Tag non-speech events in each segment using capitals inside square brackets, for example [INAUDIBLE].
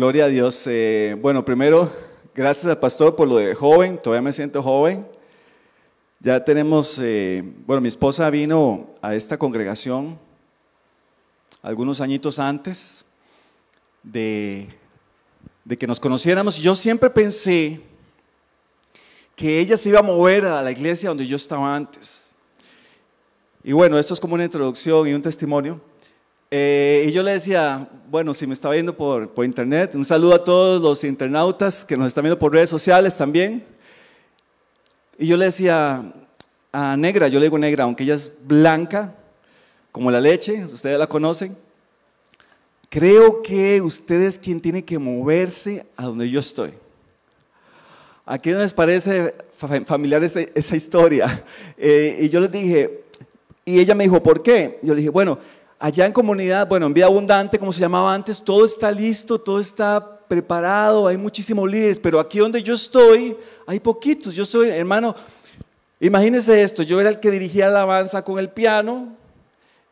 Gloria a Dios. Eh, bueno, primero, gracias al pastor por lo de joven, todavía me siento joven. Ya tenemos, eh, bueno, mi esposa vino a esta congregación algunos añitos antes de, que nos conociéramos. Yo siempre pensé que ella se iba a mover a la iglesia donde yo estaba antes. Y bueno, esto es como una introducción y un testimonio. Eh, y yo le decía, bueno, si me estaba viendo por, por internet, un saludo a todos los internautas que nos están viendo por redes sociales también. Y yo le decía a Negra, yo le digo Negra, aunque ella es blanca, como la leche, ustedes la conocen, creo que usted es quien tiene que moverse a donde yo estoy. ¿A quién les parece familiar esa, esa historia? [LAUGHS] Eh, y yo les dije, y ella me dijo, ¿por qué? Yo le dije, bueno, allá en comunidad, bueno, en vida abundante, como se llamaba antes, todo está listo, todo está preparado, hay muchísimos líderes, pero aquí donde yo estoy, hay poquitos. Yo soy, hermano, imagínense esto, yo era el que dirigía la alabanza con el piano,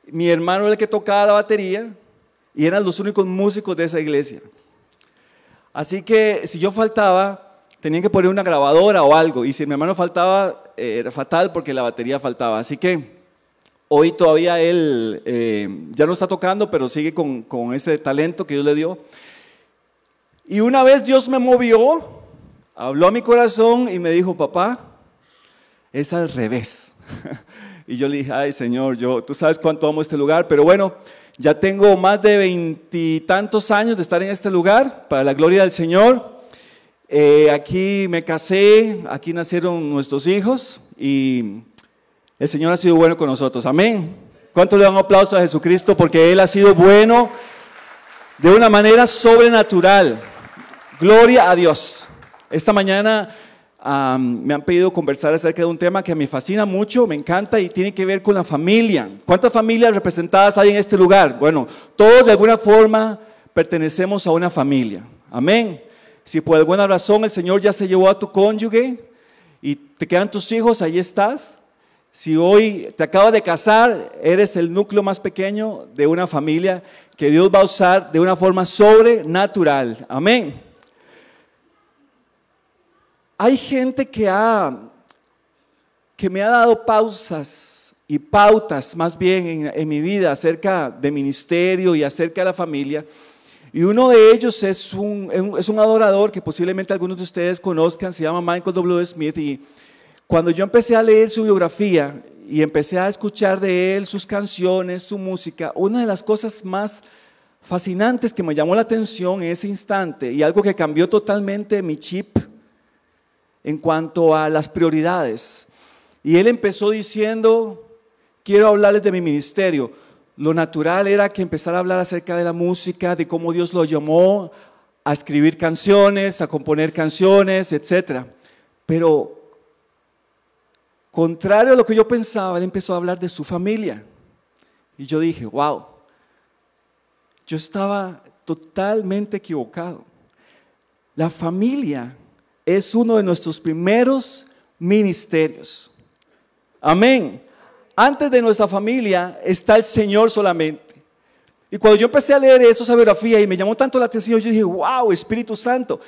mi hermano era el que tocaba la batería, y eran los únicos músicos de esa iglesia. Así que si yo faltaba, tenían que poner una grabadora o algo, y si mi hermano faltaba, eh, era fatal porque la batería faltaba. Así que Hoy todavía él eh, ya no está tocando, pero sigue con, con, ese talento que Dios le dio. Y una vez Dios me movió, habló a mi corazón y me dijo, papá, es al revés. [LAUGHS] y yo le dije, ay Señor, yo, tú sabes cuánto amo este lugar, pero bueno, ya tengo más de veintitantos años de estar en este lugar, para la gloria del Señor. Eh, aquí me casé, aquí nacieron nuestros hijos y el Señor ha sido bueno con nosotros. Amén. ¿Cuánto le dan un aplauso a Jesucristo? Porque Él ha sido bueno de una manera sobrenatural. Gloria a Dios. Esta mañana me han pedido conversar acerca de un tema que me fascina mucho, me encanta y tiene que ver con la familia. ¿Cuántas familias representadas hay en este lugar? Bueno, todos de alguna forma pertenecemos a una familia. Amén. Si por alguna razón el Señor ya se llevó a tu cónyuge y te quedan tus hijos, ahí estás. Si hoy te acabas de casar, eres el núcleo más pequeño de una familia que Dios va a usar de una forma sobrenatural. Amén. Hay gente que ha que me ha dado pausas y pautas más bien en, en, mi vida acerca de ministerio y acerca de la familia. Y uno de ellos es un, es un adorador que posiblemente algunos de ustedes conozcan, se llama Michael W. Smith y cuando yo empecé a leer su biografía y empecé a escuchar de él sus canciones, su música, una de las cosas más fascinantes que me llamó la atención en ese instante y algo que cambió totalmente mi chip en cuanto a las prioridades. Y él empezó diciendo, quiero hablarles de mi ministerio. Lo natural era que empezara a hablar acerca de la música, de cómo Dios lo llamó a escribir canciones, a componer canciones, etc. Pero Contrario a lo que yo pensaba, él empezó a hablar de su familia. Y yo dije, wow, yo estaba totalmente equivocado. La familia es uno de nuestros primeros ministerios. Amén. Antes de nuestra familia está el Señor solamente. Y cuando yo empecé a leer eso, esa biografía, y me llamó tanto la atención, yo dije, wow, Espíritu Santo.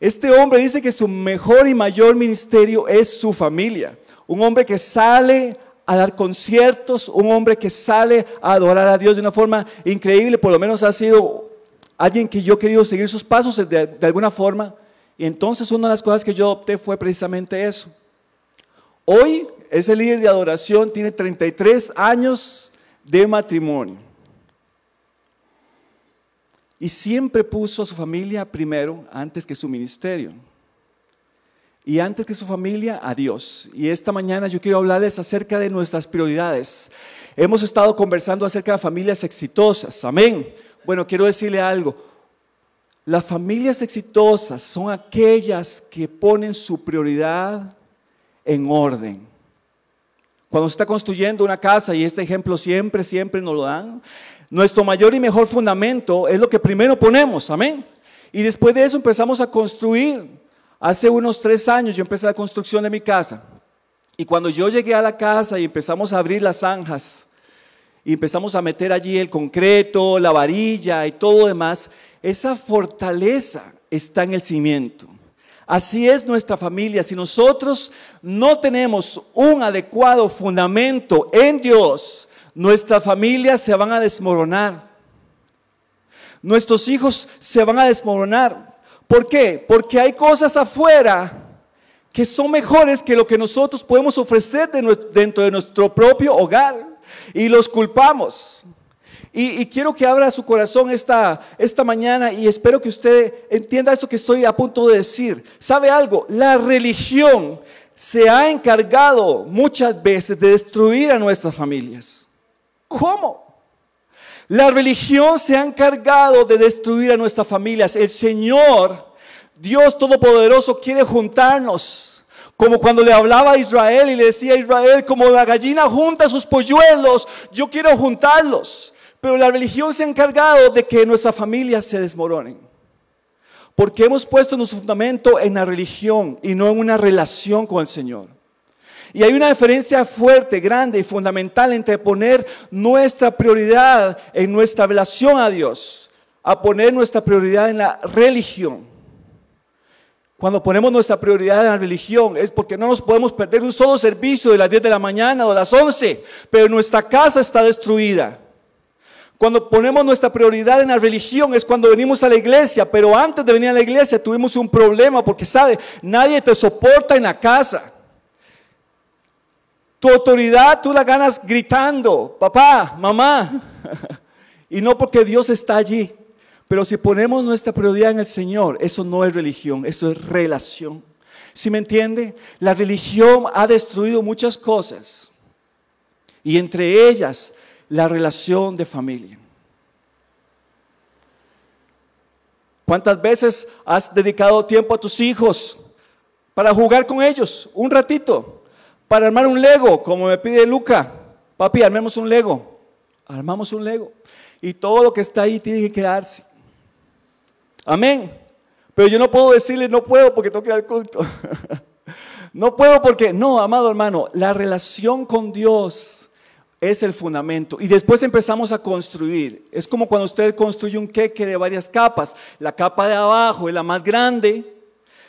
Este hombre dice que su mejor y mayor ministerio es su familia un hombre que sale a dar conciertos, un hombre que sale a adorar a Dios de una forma increíble, por lo menos ha sido alguien que yo he querido seguir sus pasos de, alguna forma. Y entonces una de las cosas que yo opté fue precisamente eso. Hoy ese líder de adoración tiene 33 años de matrimonio. Y siempre puso a su familia primero antes que su ministerio y antes que su familia a Dios. Y esta mañana yo quiero hablarles acerca de nuestras prioridades. Hemos estado conversando acerca de familias exitosas. Amén. Bueno, quiero decirle algo. Las familias exitosas son aquellas que ponen su prioridad en orden. Cuando se está construyendo una casa, y este ejemplo siempre, siempre nos lo dan, nuestro mayor y mejor fundamento es lo que primero ponemos, amén. Y después de eso empezamos a construir Hace unos tres años yo empecé la construcción de mi casa. Y cuando yo llegué a la casa y empezamos a abrir las zanjas y empezamos a meter allí el concreto, la varilla y todo demás, esa fortaleza está en el cimiento. Así es nuestra familia. Si nosotros no tenemos un adecuado fundamento en Dios, nuestras familias se van a desmoronar. Nuestros hijos se van a desmoronar. ¿Por qué? Porque hay cosas afuera que son mejores que lo que nosotros podemos ofrecer dentro de nuestro propio hogar. Y los culpamos. Y, quiero que abra su corazón esta, esta mañana y espero que usted entienda esto que estoy a punto de decir. ¿Sabe algo? La religión se ha encargado muchas veces de destruir a nuestras familias. ¿Cómo? La religión se ha encargado de destruir a nuestras familias. El Señor, Dios Todopoderoso, quiere juntarnos. Como cuando le hablaba a Israel y le decía a Israel, como la gallina junta sus polluelos, yo quiero juntarlos. Pero la religión se ha encargado de que nuestras familias se desmoronen. Porque hemos puesto nuestro fundamento en la religión y no en una relación con el Señor. Y hay una diferencia fuerte, grande y fundamental entre poner nuestra prioridad en nuestra relación a Dios, a poner nuestra prioridad en la religión. Cuando ponemos nuestra prioridad en la religión es porque no nos podemos perder un solo servicio de las 10 de la mañana o las 11, pero nuestra casa está destruida. Cuando ponemos nuestra prioridad en la religión es cuando venimos a la iglesia, pero antes de venir a la iglesia tuvimos un problema porque, ¿sabe? Nadie te soporta en la casa. Tu autoridad tú la ganas gritando, papá, mamá, [LAUGHS] y no porque Dios está allí. Pero si ponemos nuestra prioridad en el Señor, eso no es religión, eso es relación. ¿Sí me entiende? La religión ha destruido muchas cosas. Y entre ellas la relación de familia. ¿Cuántas veces has dedicado tiempo a tus hijos para jugar con ellos un ratito? Para armar un Lego, como me pide Luca. Papi, armemos un Lego. Armamos un Lego. Y todo lo que está ahí tiene que quedarse. Amén. Pero yo no puedo decirle, no puedo porque tengo que ir al culto. [LAUGHS] no puedo porque, no, amado hermano, la relación con Dios es el fundamento. Y después empezamos a construir. Es como cuando usted construye un queque de varias capas. La capa de abajo es la más grande,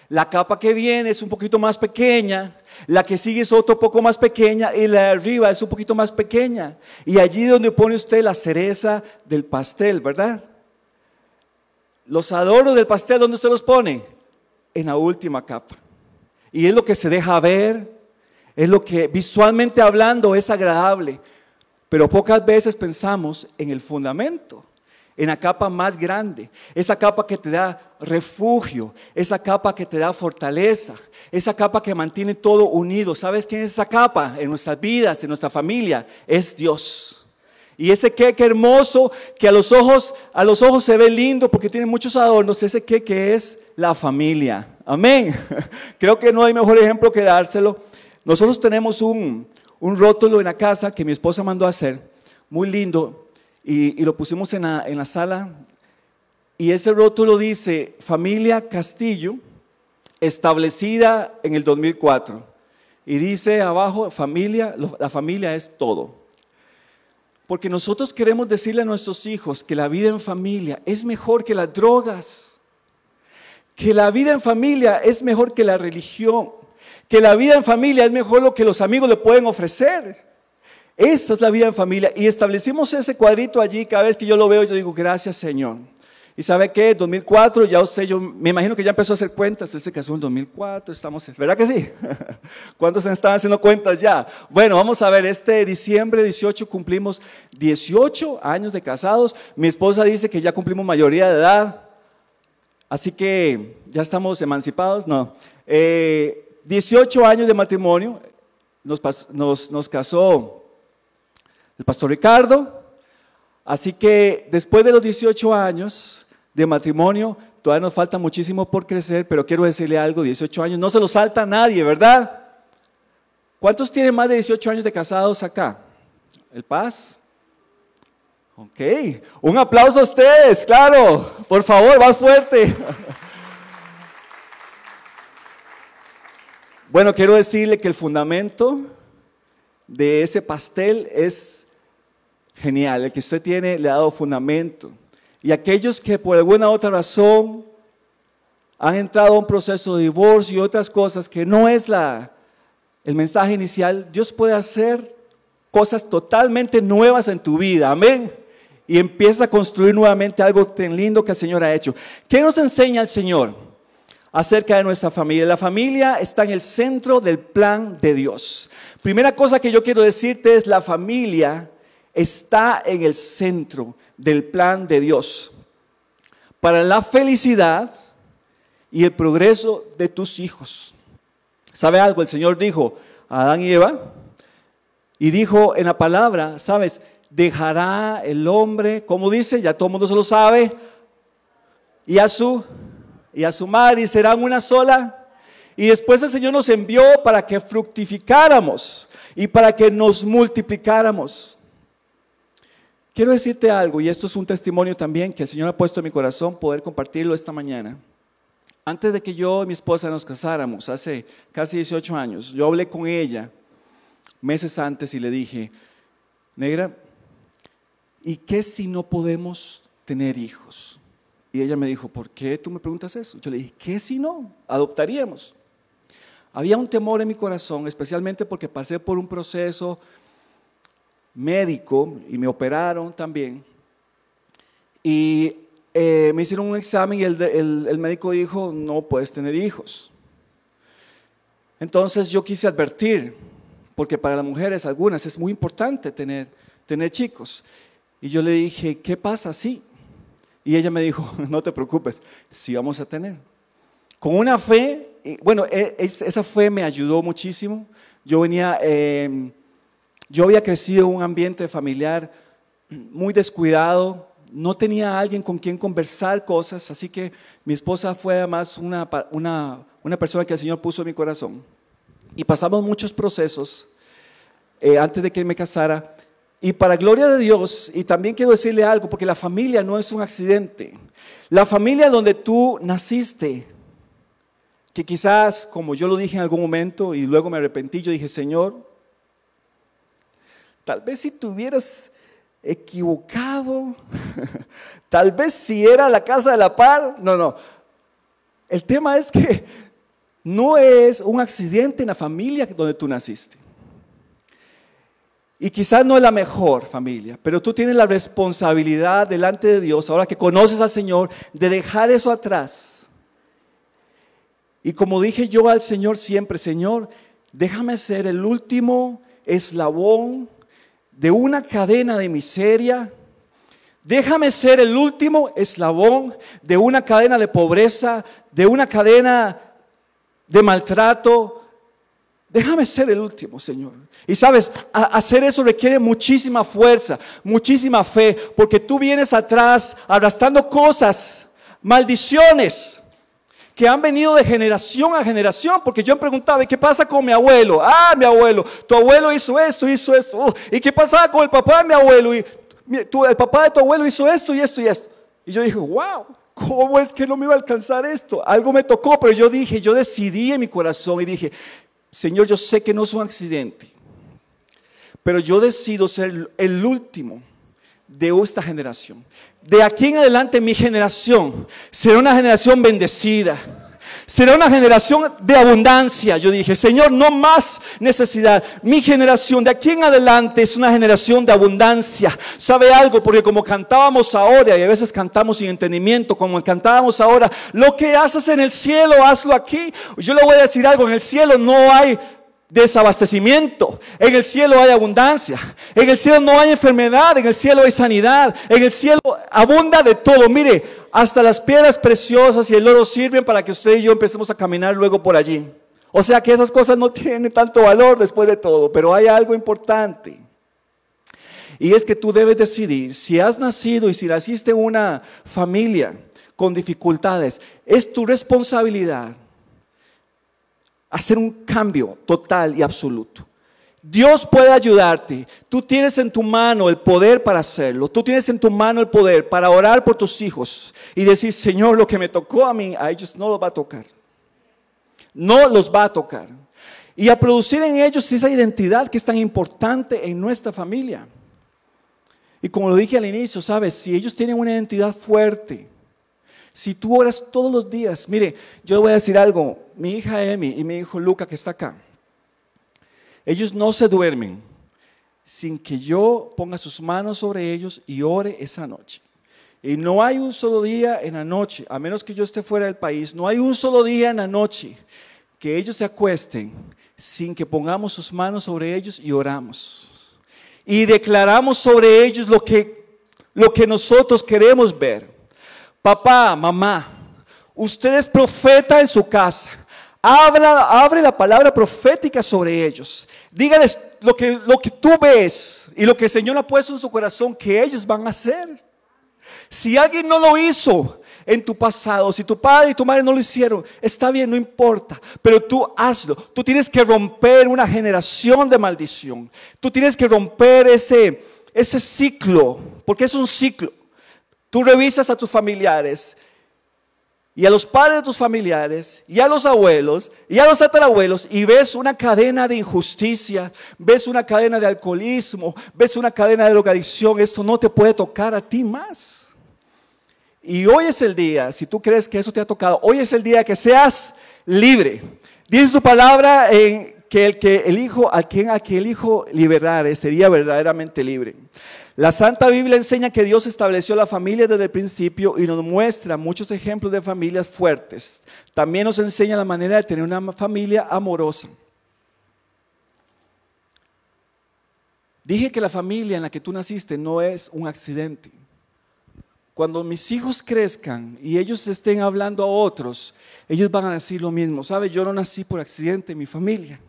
la capa que viene es un poquito más pequeña, la que sigue es otro poco más pequeña y la de arriba es un poquito más pequeña. Y allí donde pone usted la cereza del pastel, ¿verdad? Los adornos del pastel, ¿dónde usted los pone? En la última capa. Y es lo que se deja ver, es lo que visualmente hablando es agradable. Pero pocas veces pensamos en el fundamento, en la capa más grande, esa capa que te da refugio, esa capa que te da fortaleza, esa capa que mantiene todo unido. ¿Sabes quién es esa capa en nuestras vidas, en nuestra familia? Es Dios. Y ese queque hermoso que a los ojos, a los ojos se ve lindo porque tiene muchos adornos, ese queque es la familia. Amén. [LAUGHS] Creo que no hay mejor ejemplo que dárselo. Nosotros tenemos un, un rótulo en la casa que mi esposa mandó a hacer, muy lindo, y, lo pusimos en la, sala. Y ese rótulo dice, familia Castillo, establecida en el 2004. Y dice abajo, familia, la familia es todo. Porque nosotros queremos decirle a nuestros hijos que la vida en familia es mejor que las drogas, que la vida en familia es mejor que la religión, que la vida en familia es mejor lo que los amigos le pueden ofrecer. Esa es la vida en familia. Y establecimos ese cuadrito allí. Cada vez que yo lo veo, yo digo, gracias Señor. Y sabe qué, 2004, ya usted, yo me imagino que ya empezó a hacer cuentas. Él se casó en 2004, estamos, ¿verdad que sí? [LAUGHS] ¿Cuántos están haciendo cuentas ya? Bueno, vamos a ver, este diciembre 18 cumplimos 18 años de casados. Mi esposa dice que ya cumplimos mayoría de edad. Así que ya estamos emancipados, no. Eh, 18 años de matrimonio, nos, casó el pastor Ricardo, así que después de los 18 años de matrimonio, todavía nos falta muchísimo por crecer, pero quiero decirle algo, 18 años, no se lo salta a nadie, ¿verdad? ¿Cuántos tienen más de 18 años de casados acá? ¿El Paz? Ok, un aplauso a ustedes, claro, por favor, más fuerte. [LAUGHS] Bueno, quiero decirle que el fundamento de ese pastel es genial. El que usted tiene le ha dado fundamento. Y aquellos que por alguna otra razón han entrado a un proceso de divorcio y otras cosas que no es la, el mensaje inicial, Dios puede hacer cosas totalmente nuevas en tu vida. Amén. Y empieza a construir nuevamente algo tan lindo que el Señor ha hecho. ¿Qué nos enseña el Señor acerca de nuestra familia? La familia está en el centro del plan de Dios. Primera cosa que yo quiero decirte es la familia está en el centro del plan de Dios. Para la felicidad y el progreso de tus hijos. ¿Sabe algo? El Señor dijo a Adán y Eva y dijo en la palabra, ¿sabes? Dejará el hombre, como dice, ya todo el mundo se lo sabe, y a su y a su madre y serán una sola. Y después el Señor nos envió para que fructificáramos y para que nos multiplicáramos. Quiero decirte algo, y esto es un testimonio también que el Señor ha puesto en mi corazón poder compartirlo esta mañana. Antes de que yo y mi esposa nos casáramos, hace casi 18 años, yo hablé con ella meses antes y le dije, negra, ¿y qué si no podemos tener hijos? Y ella me dijo, ¿por qué tú me preguntas eso? Yo le dije, ¿qué si no? Adoptaríamos. Había un temor en mi corazón, especialmente porque pasé por un proceso médico y me operaron también. Y eh, me hicieron un examen y el, médico dijo, no puedes tener hijos. Entonces yo quise advertir, porque para las mujeres algunas es muy importante tener, tener chicos. Y yo le dije, ¿qué pasa si? Y ella me dijo, [LAUGHS] no te preocupes, sí vamos a tener. Con una fe, bueno, e, esa fe me ayudó muchísimo. Yo venía, em, yo había crecido en un ambiente familiar muy descuidado, no tenía alguien con quien conversar cosas, así que mi esposa fue además una, una, persona que el Señor puso en mi corazón. Y pasamos muchos procesos eh, antes de que me casara. Y para gloria de Dios, y también quiero decirle algo, porque la familia no es un accidente. La familia donde tú naciste, que quizás, como yo lo dije en algún momento y luego me arrepentí, yo dije, Señor, tal vez si tuvieras equivocado. [LAUGHS] Tal vez si era la casa de la par, no, no. El tema es que no es un accidente en la familia donde tú naciste. Y quizás no es la mejor familia, pero tú tienes la responsabilidad delante de Dios, ahora que conoces al Señor, de dejar eso atrás. Y como dije yo al Señor siempre, Señor, déjame ser el último eslabón de una cadena de miseria. Déjame ser el último eslabón de una cadena de pobreza, de una cadena de maltrato. Déjame ser el último, Señor. Y sabes, hacer eso requiere muchísima fuerza, muchísima fe, porque tú vienes atrás arrastrando cosas, maldiciones, que han venido de generación a generación, porque yo me preguntaba, qué pasa con mi abuelo? Ah, mi abuelo, tu abuelo hizo esto, hizo esto. Uh, ¿Y qué pasaba con el papá de mi abuelo? Y el papá de tu abuelo hizo esto y esto y esto. Y yo dije, wow, ¿cómo es que no me iba a alcanzar esto? Algo me tocó, pero yo dije, yo decidí en mi corazón y dije, Señor, yo sé que no es un accidente, pero yo decido ser el último de esta generación. De aquí en adelante mi generación será una generación bendecida. Será una generación de abundancia. Yo dije, Señor, no más necesidad. Mi generación de aquí en adelante es una generación de abundancia. ¿Sabe algo? Porque como cantábamos ahora, y a veces cantamos sin entendimiento, como cantábamos ahora, lo que haces en el cielo, hazlo aquí. Yo le voy a decir algo, en el cielo no hay desabastecimiento. En el cielo hay abundancia. En el cielo no hay enfermedad. En el cielo hay sanidad. En el cielo abunda de todo. Mire, hasta las piedras preciosas y el oro sirven para que usted y yo empecemos a caminar luego por allí. O sea que esas cosas no [LAUGHS] tienen tanto valor después de todo, pero hay algo importante. Y es que tú debes decidir si has nacido y si naciste en una familia con dificultades, es tu responsabilidad hacer un cambio total y absoluto. Dios puede ayudarte. Tú tienes en tu mano el poder para hacerlo. Tú tienes en tu mano el poder para orar por tus hijos y decir, Señor, lo que me tocó a mí, a ellos no los va a tocar. No los va a tocar. Y a producir en ellos esa identidad que es tan importante en nuestra familia. Y como lo dije al inicio, sabes, si ellos tienen una identidad fuerte, si tú oras todos los días, mire, yo voy a decir algo, mi hija Emi y mi hijo Luca que está acá, ellos no se duermen sin que yo ponga sus manos sobre ellos y ore esa noche. Y no hay un solo día en la noche, a menos que yo esté fuera del país, no hay un solo día en la noche que ellos se acuesten sin que pongamos sus manos sobre ellos y oramos. Y declaramos sobre ellos lo que, lo que nosotros queremos ver. Papá, mamá, usted es profeta en su casa. Habla, abre la palabra profética sobre ellos. Dígales lo que, lo que tú ves y lo que el Señor ha puesto en su corazón que ellos van a hacer. Si alguien no lo hizo en tu pasado, si tu padre y tu madre no lo hicieron, está bien, no importa, pero tú hazlo. Tú tienes que romper una generación de maldición. Tú tienes que romper ese, ese ciclo, porque es un ciclo. Tú revisas a tus familiares y a los padres de tus familiares, y a los abuelos, y a los tatarabuelos, y ves una cadena de injusticia, ves una cadena de alcoholismo, ves una cadena de drogadicción, esto no te puede tocar a ti más. Y hoy es el día, si tú crees que eso te ha tocado, hoy es el día que seas libre. Dice su palabra en que el que el hijo, a quien a quien el hijo liberare sería verdaderamente libre. La Santa Biblia enseña que Dios estableció la familia desde el principio y nos muestra muchos ejemplos de familias fuertes. También nos enseña la manera de tener una familia amorosa. Dije que la familia en la que tú naciste no es un accidente. Cuando mis hijos crezcan y ellos estén hablando a otros, ellos van a decir lo mismo. ¿Sabe? Yo no nací por accidente en mi familia.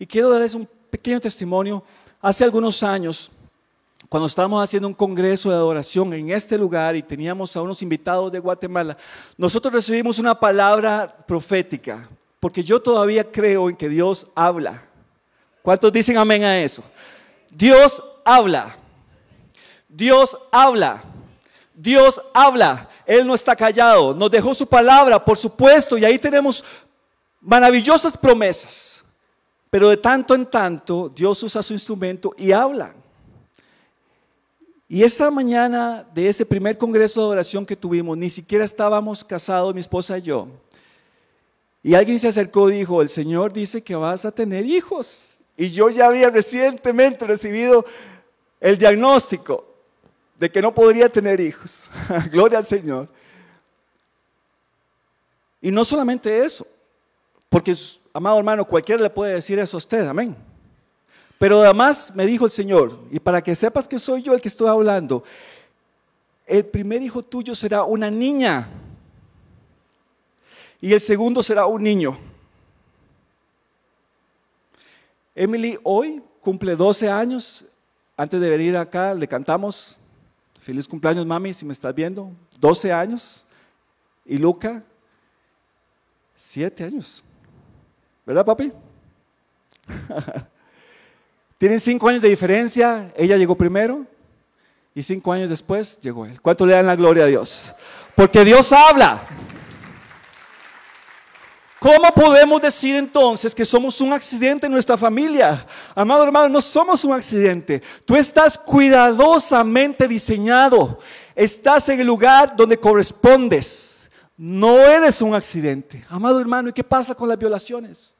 Y quiero darles un pequeño testimonio. Hace algunos años, cuando estábamos haciendo un congreso de adoración en este lugar y teníamos a unos invitados de Guatemala, nosotros recibimos una palabra profética, porque yo todavía creo en que Dios habla. ¿Cuántos dicen amén a eso? Dios habla. Dios habla. Dios habla. Él no está callado. Nos dejó su palabra, por supuesto, y ahí tenemos maravillosas promesas. Pero de tanto en tanto, Dios usa su instrumento y habla. Y esa mañana de ese primer congreso de adoración que tuvimos, ni siquiera estábamos casados, mi esposa y yo. Y alguien se acercó y dijo, el Señor dice que vas a tener hijos. Y yo ya había recientemente recibido el diagnóstico de que no podría tener hijos. [LAUGHS] Gloria al Señor. Y no solamente eso, porque, amado hermano, cualquiera le puede decir eso a usted, amén. Pero además me dijo el Señor, y para que sepas que soy yo el que estoy hablando, el primer hijo tuyo será una niña y el segundo será un niño. Emily hoy cumple 12 años. Antes de venir acá le cantamos, feliz cumpleaños mami, si me estás viendo, 12 años. Y Luca, 7 años. ¿Verdad papi? [LAUGHS] Tienen cinco años de diferencia, ella llegó primero y cinco años después llegó él. ¿Cuánto le dan la gloria a Dios? Porque Dios habla. ¿Cómo podemos decir entonces que somos un accidente en nuestra familia? Amado hermano, no somos un accidente. Tú estás cuidadosamente diseñado. Estás en el lugar donde correspondes. No eres un accidente. Amado hermano, ¿y qué pasa con las violaciones?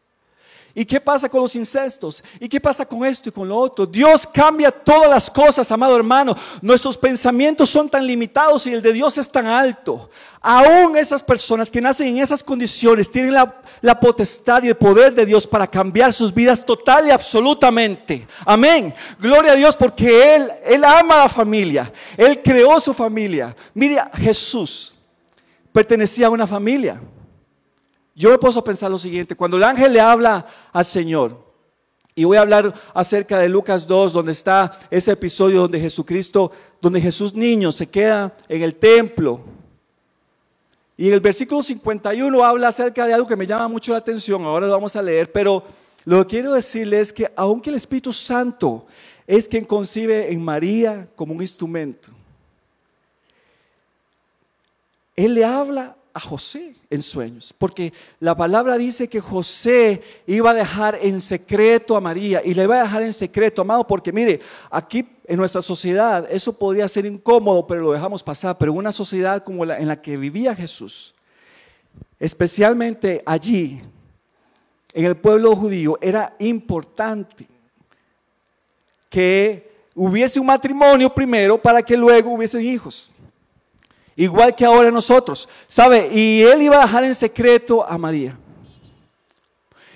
¿Y qué pasa con los incestos? ¿Y qué pasa con esto y con lo otro? Dios cambia todas las cosas, amado hermano. Nuestros pensamientos son tan limitados y el de Dios es tan alto. Aún esas personas que nacen en esas condiciones tienen la, potestad y el poder de Dios para cambiar sus vidas total y absolutamente. Amén. Gloria a Dios porque Él, Él ama a la familia. Él creó su familia. Mire, Jesús pertenecía a una familia. Yo me puedo pensar lo siguiente, cuando el ángel le habla al Señor, y voy a hablar acerca de Lucas 2, donde está ese episodio donde Jesucristo, donde Jesús niño se queda en el templo. Y en el versículo 51 habla acerca de algo que me llama mucho la atención, ahora lo vamos a leer, pero lo que quiero decirle es que aunque el Espíritu Santo es quien concibe en María como un instrumento, Él le habla a José en sueños, porque la palabra dice que José iba a dejar en secreto a María y le iba a dejar en secreto, amado, porque mire, aquí en nuestra sociedad eso podría ser incómodo, pero lo dejamos pasar. Pero una sociedad como la en la que vivía Jesús, especialmente allí, en el pueblo judío, era importante que hubiese un matrimonio primero para que luego hubiesen hijos. Igual que ahora nosotros. ¿Sabe? Y él iba a dejar en secreto a María.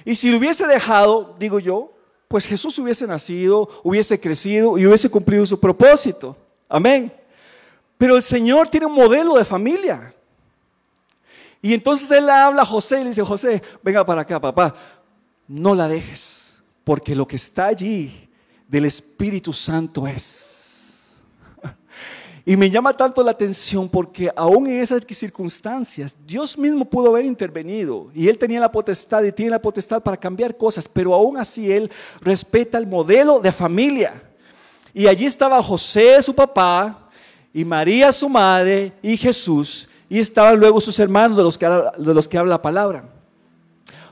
Y si lo hubiese dejado, digo yo, pues Jesús hubiese nacido, hubiese crecido y hubiese cumplido su propósito. Amén. Pero el Señor tiene un modelo de familia. Y entonces él le habla a José y le dice, José, venga para acá, papá, no la dejes, porque lo que está allí del Espíritu Santo es. Y me llama tanto la atención porque aún en esas circunstancias Dios mismo pudo haber intervenido y Él tenía la potestad y tiene la potestad para cambiar cosas, pero aún así Él respeta el modelo de familia. Y allí estaba José, su papá, y María, su madre, y Jesús, y estaban luego sus hermanos de los que, de los que habla la palabra.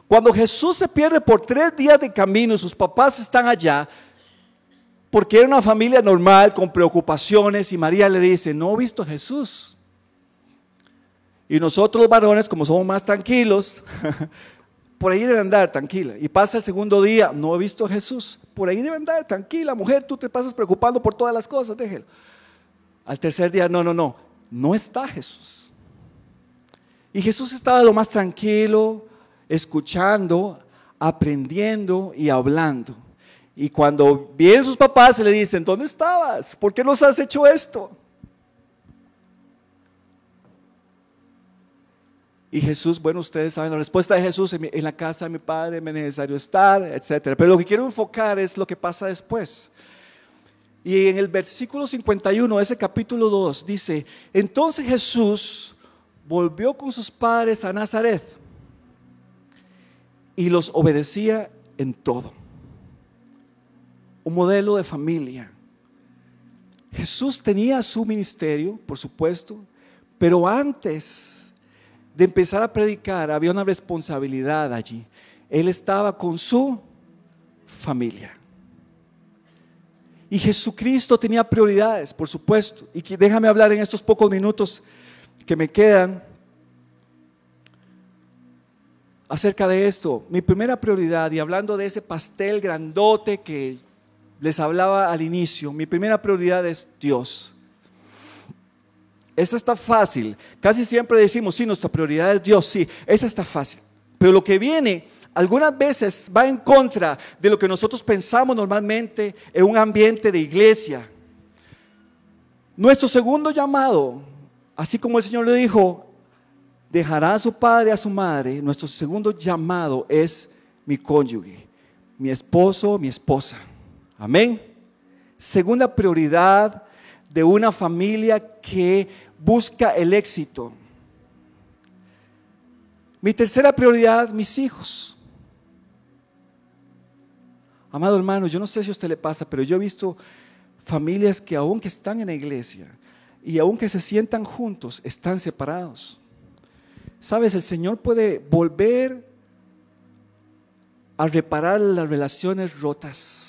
Cuando Jesús se pierde por tres días de camino sus papás están allá, porque era una familia normal, con preocupaciones, y María le dice, no he visto a Jesús. Y nosotros los varones, como somos más tranquilos, [LAUGHS] por ahí debe andar tranquila. Y pasa el segundo día, no he visto a Jesús. Por ahí debe andar tranquila, mujer, tú te pasas preocupando por todas las cosas, déjelo. Al tercer día, no, no, no, no está Jesús. Y Jesús estaba lo más tranquilo, escuchando, aprendiendo y hablando. Y cuando vienen sus papás se le dicen, ¿dónde estabas? ¿Por qué nos has hecho esto? Y Jesús, bueno, ustedes saben la respuesta de Jesús, en, la casa de mi padre me es necesario estar, etc. Pero lo que quiero enfocar es lo que pasa después. Y en el versículo 51 de ese capítulo 2 dice, entonces Jesús volvió con sus padres a Nazaret y los obedecía en todo un modelo de familia. Jesús tenía su ministerio, por supuesto, pero antes de empezar a predicar había una responsabilidad allí. Él estaba con su familia. Y Jesucristo tenía prioridades, por supuesto. Y déjame hablar en estos pocos minutos que me quedan acerca de esto. Mi primera prioridad, y hablando de ese pastel grandote que les hablaba al inicio, mi primera prioridad es Dios. Esa está fácil. Casi siempre decimos, sí, nuestra prioridad es Dios, sí, esa está fácil. Pero lo que viene algunas veces va en contra de lo que nosotros pensamos normalmente en un ambiente de iglesia. Nuestro segundo llamado, así como el Señor le dijo, dejará a su padre a su madre, nuestro segundo llamado es mi cónyuge, mi esposo, mi esposa. Amén. Segunda prioridad de una familia que busca el éxito. Mi tercera prioridad, mis hijos. Amado hermano, yo no sé si a usted le pasa, pero yo he visto familias que aunque están en la iglesia y aunque se sientan juntos, están separados. Sabes, el Señor puede volver a reparar las relaciones rotas.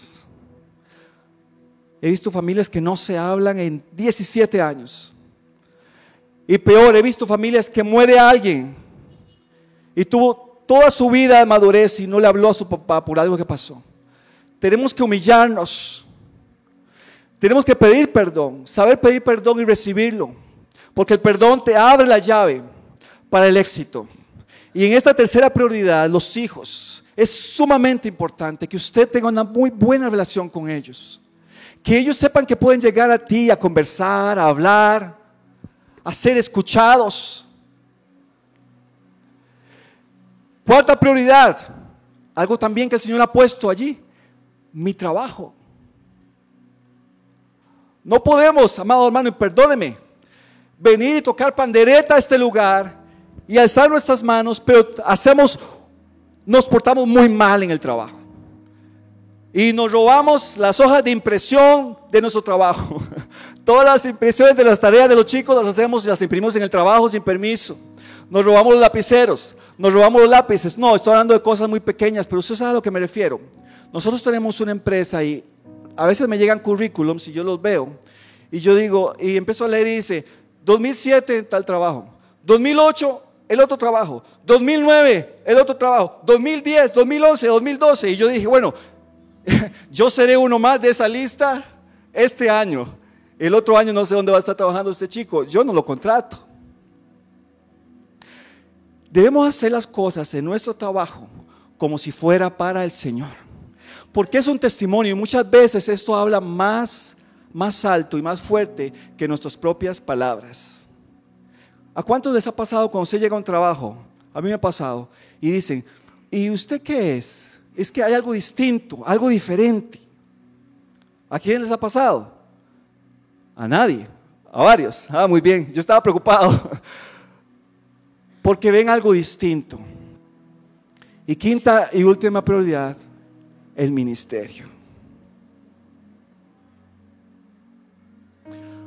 He visto familias que no se hablan en 17 años. Y peor, he visto familias que muere alguien y tuvo toda su vida de madurez y no le habló a su papá por algo que pasó. Tenemos que humillarnos. Tenemos que pedir perdón, saber pedir perdón y recibirlo. Porque el perdón te abre la llave para el éxito. Y en esta tercera prioridad, los hijos, es sumamente importante que usted tenga una muy buena relación con ellos. Que ellos sepan que pueden llegar a ti a conversar, a hablar, a ser escuchados. Cuarta prioridad, algo también que el Señor ha puesto allí, mi trabajo. No podemos, amado hermano, y perdóneme, venir y tocar pandereta a este lugar y alzar nuestras manos, pero hacemos, nos portamos muy mal en el trabajo. Y nos robamos las hojas de impresión de nuestro trabajo. [LAUGHS] Todas las impresiones de las tareas de los chicos las hacemos y las imprimimos en el trabajo sin permiso. Nos robamos los lapiceros, nos robamos los lápices. No, estoy hablando de cosas muy pequeñas, pero usted sabe a lo que me refiero. Nosotros tenemos una empresa y a veces me llegan currículums y yo los veo y yo digo, y empiezo a leer y dice, 2007 tal trabajo, 2008 el otro trabajo, 2009 el otro trabajo, 2010, 2011, 2012. Y yo dije, bueno, [LAUGHS] yo seré uno más de esa lista este año. El otro año no sé dónde va a estar trabajando este chico, yo no lo contrato. Debemos hacer las cosas en nuestro trabajo como si fuera para el Señor. Porque es un testimonio y muchas veces esto habla más, más alto y más fuerte que nuestras propias palabras. ¿A cuántos les ha pasado cuando usted llega a un trabajo? A mí me ha pasado. Y dicen, ¿y usted qué es? Es que hay algo distinto, algo diferente. ¿A quién les ha pasado? A nadie, a varios. Ah, muy bien, yo estaba preocupado. [LAUGHS] Porque ven algo distinto. Y quinta y última prioridad, el ministerio.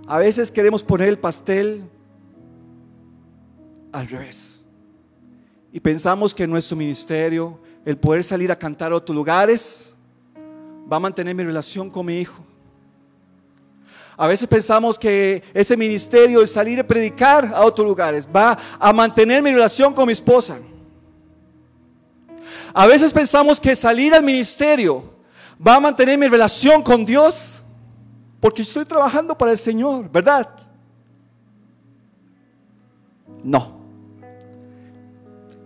A veces queremos poner el pastel al revés. Y pensamos que nuestro ministerio, el poder salir a cantar a otros lugares, va a mantener mi relación con mi hijo. A veces pensamos que ese ministerio de salir a predicar a otros lugares va a mantener mi relación con mi esposa. A veces pensamos que salir al ministerio va a mantener mi relación con Dios porque estoy trabajando para el Señor, ¿verdad? No.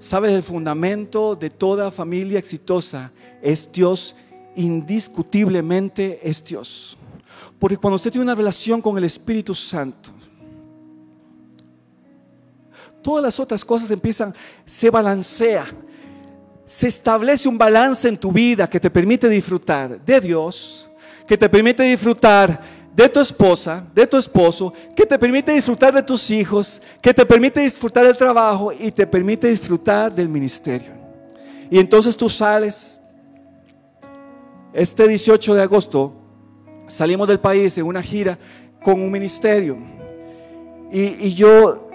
Sabes, el fundamento de toda familia exitosa es Dios, indiscutiblemente es Dios. Porque cuando usted tiene una relación con el Espíritu Santo, todas las otras cosas empiezan, se balancea, se establece un balance en tu vida que te permite disfrutar de Dios, que te permite disfrutar de tu esposa, de tu esposo, que te permite disfrutar de tus hijos, que te permite disfrutar del trabajo y te permite disfrutar del ministerio. Y entonces tú sales, este 18 de agosto, salimos del país en una gira con un ministerio. Y, yo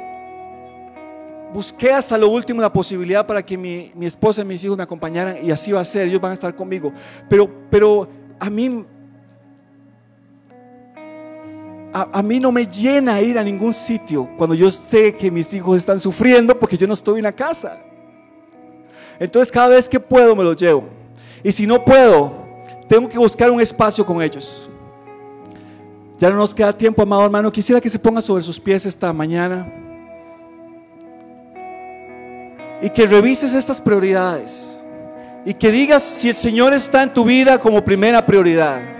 busqué hasta lo último la posibilidad para que mi, mi, esposa y mis hijos me acompañaran y así va a ser, ellos van a estar conmigo. Pero, pero a mí a, mí no me llena ir a ningún sitio cuando yo sé que mis hijos están sufriendo porque yo no estoy en la casa. Entonces cada vez que puedo me los llevo. Y si no puedo, tengo que buscar un espacio con ellos. Ya no nos queda tiempo, amado hermano. Quisiera que se ponga sobre sus pies esta mañana. Y que revises estas prioridades. Y que digas si el Señor está en tu vida como primera prioridad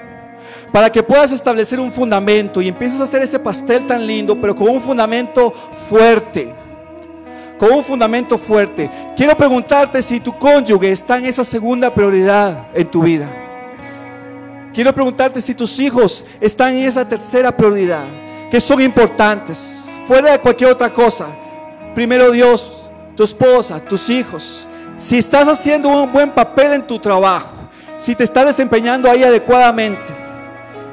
para que puedas establecer un fundamento y empieces a hacer ese pastel tan lindo, pero con un fundamento fuerte. Con un fundamento fuerte. Quiero preguntarte si tu cónyuge está en esa segunda prioridad en tu vida. Quiero preguntarte si tus hijos están en esa tercera prioridad, que son importantes, fuera de cualquier otra cosa. Primero Dios, tu esposa, tus hijos. Si estás haciendo un buen papel en tu trabajo, si te estás desempeñando ahí adecuadamente,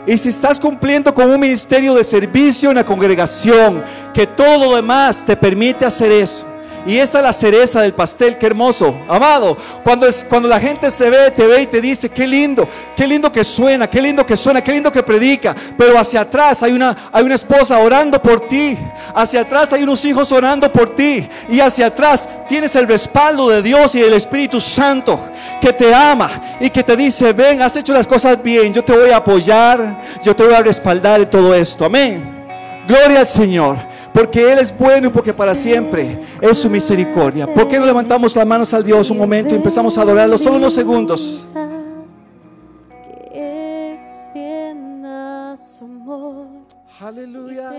y si estás cumpliendo con un ministerio de servicio en la congregación, que todo lo demás te permite hacer eso. Y esa es la cereza del pastel, qué hermoso, amado. Cuando, es, cuando la gente se ve, te ve y te dice, qué lindo, qué lindo que suena, qué lindo que suena, qué lindo que predica. Pero hacia atrás hay una, hay una esposa orando por ti. Hacia atrás hay unos hijos orando por ti. Y hacia atrás tienes el respaldo de Dios y del Espíritu Santo que te ama y que te dice, ven, has hecho las cosas bien, yo te voy a apoyar, yo te voy a respaldar en todo esto. Amén. Gloria al Señor porque Él es bueno y porque para siempre es su misericordia. ¿Por qué no levantamos las manos al Dios un momento y empezamos a adorarlo? Solo unos segundos. Aleluya.